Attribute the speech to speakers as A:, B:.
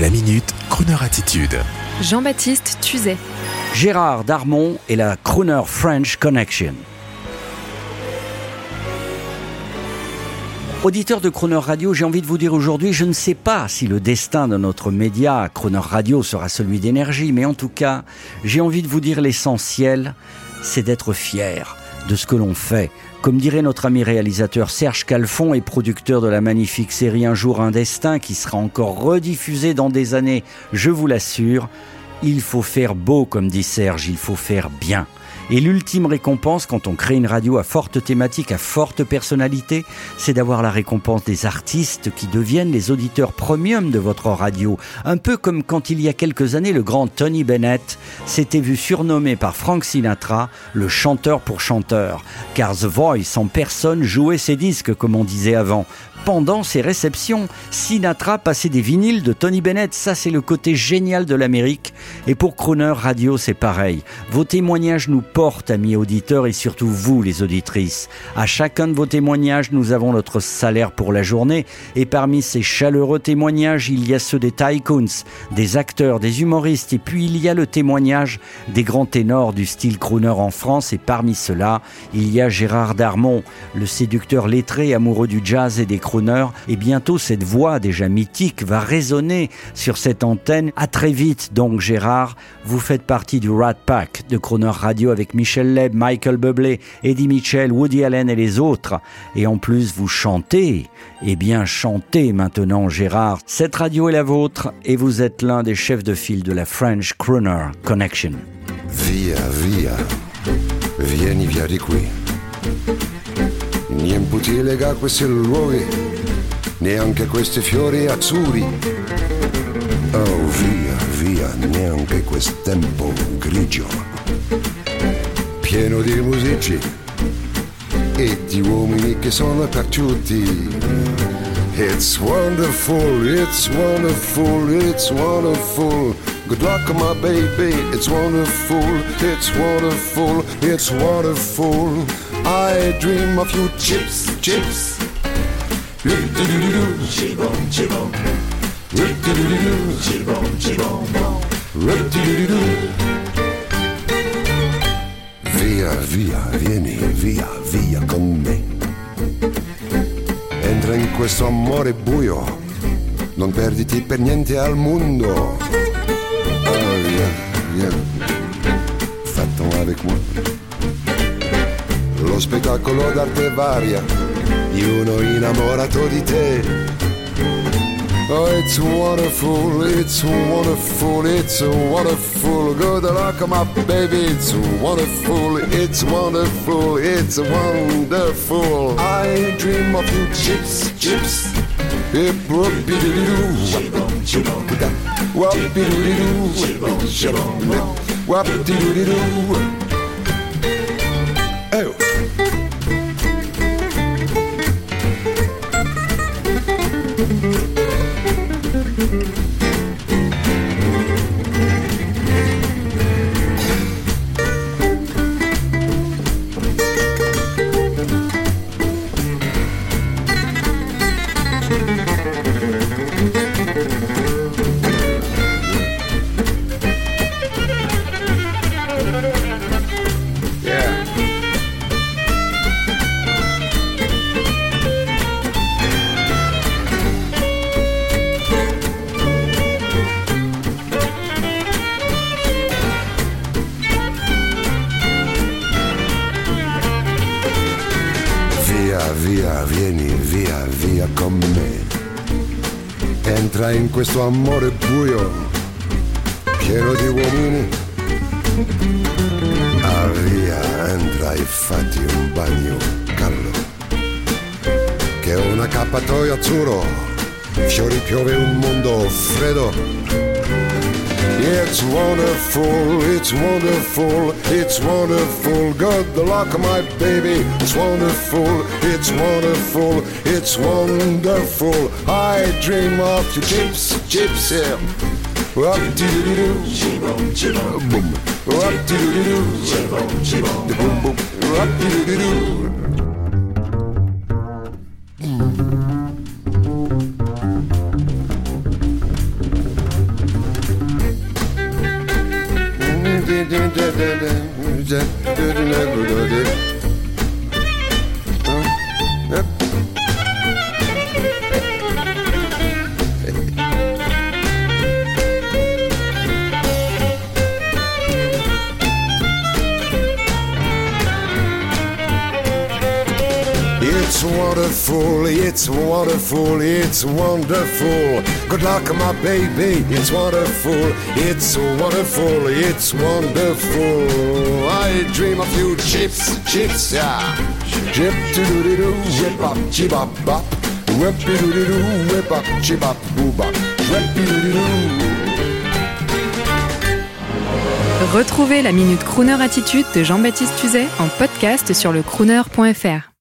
A: La minute, Kroneur attitude.
B: Jean-Baptiste Tuzet.
C: Gérard Darmon et la Crooner French Connection. Auditeur de Crooner Radio, j'ai envie de vous dire aujourd'hui, je ne sais pas si le destin de notre média, Crooner Radio, sera celui d'énergie, mais en tout cas, j'ai envie de vous dire l'essentiel, c'est d'être fier de ce que l'on fait. Comme dirait notre ami réalisateur Serge Calfon et producteur de la magnifique série Un jour un destin qui sera encore rediffusée dans des années, je vous l'assure, il faut faire beau comme dit Serge, il faut faire bien. Et l'ultime récompense quand on crée une radio à forte thématique, à forte personnalité, c'est d'avoir la récompense des artistes qui deviennent les auditeurs premium de votre radio. Un peu comme quand il y a quelques années, le grand Tony Bennett s'était vu surnommé par Frank Sinatra le chanteur pour chanteur. Car The Voice en personne jouait ses disques, comme on disait avant pendant ses réceptions. Sinatra passait des vinyles de Tony Bennett, ça c'est le côté génial de l'Amérique. Et pour Crooner Radio, c'est pareil. Vos témoignages nous portent, amis auditeurs, et surtout vous, les auditrices. À chacun de vos témoignages, nous avons notre salaire pour la journée. Et parmi ces chaleureux témoignages, il y a ceux des tycoons, des acteurs, des humoristes, et puis il y a le témoignage des grands ténors du style crooner en France. Et parmi ceux-là, il y a Gérard Darmon, le séducteur lettré amoureux du jazz et des et bientôt cette voix déjà mythique va résonner sur cette antenne. À très vite donc Gérard, vous faites partie du Rat Pack de Croner Radio avec Michel Leb, Michael Bublé, Eddie Mitchell, Woody Allen et les autres. Et en plus vous chantez. Eh bien chantez maintenant Gérard. Cette radio est la vôtre et vous êtes l'un des chefs de file de la French Crooner Connection.
D: Via, via, vieni via di qui. Fiori azzurri. Oh via, via, neanche grigio, pieno di musici e di uomini che sono tutti. It's wonderful, it's wonderful, it's wonderful. Good luck, my baby, it's wonderful, it's wonderful, it's wonderful. I dream of you, chips, chips. Chibom, chibom. Chibom, chibom. Via, via, vieni, via, via con me. Entra in questo amore buio, non perditi per niente al mondo. Oh, yeah, yeah. Fatto avec moi lo spettacolo d'arte varia di uno innamorato di te. Oh, it's wonderful, it's wonderful, it's wonderful. Good luck, my baby, it's wonderful, it's wonderful, it's wonderful. I dream of you, chips, chips. Hip, whoopie doo doo. Whoopie doo doo. Whoopie doo doo. via, vieni via, via con me. Entra in questo amore buio, pieno di uomini. Ah entra e fatti un bagno caldo. Che è un accappatoio azzurro, fiori piove un mondo freddo It's wonderful, it's wonderful, it's wonderful. God, the luck of my baby. It's wonderful, it's wonderful, it's wonderful. I dream of you, gypsy, gypsy. What de de de de de de de de wonderful, it's wonderful, it's wonderful. Good luck, my baby, it's wonderful, it's wonderful, it's wonderful. I dream of you, chips, chips, yeah. Chip to do do, whip up, chip up, bop. Whip do do do, whip up, chip up, boo bop. Whip do do do.
B: Retrouvez la Minute Crooner Attitude de Jean-Baptiste Tuzet en podcast sur le crooner.fr.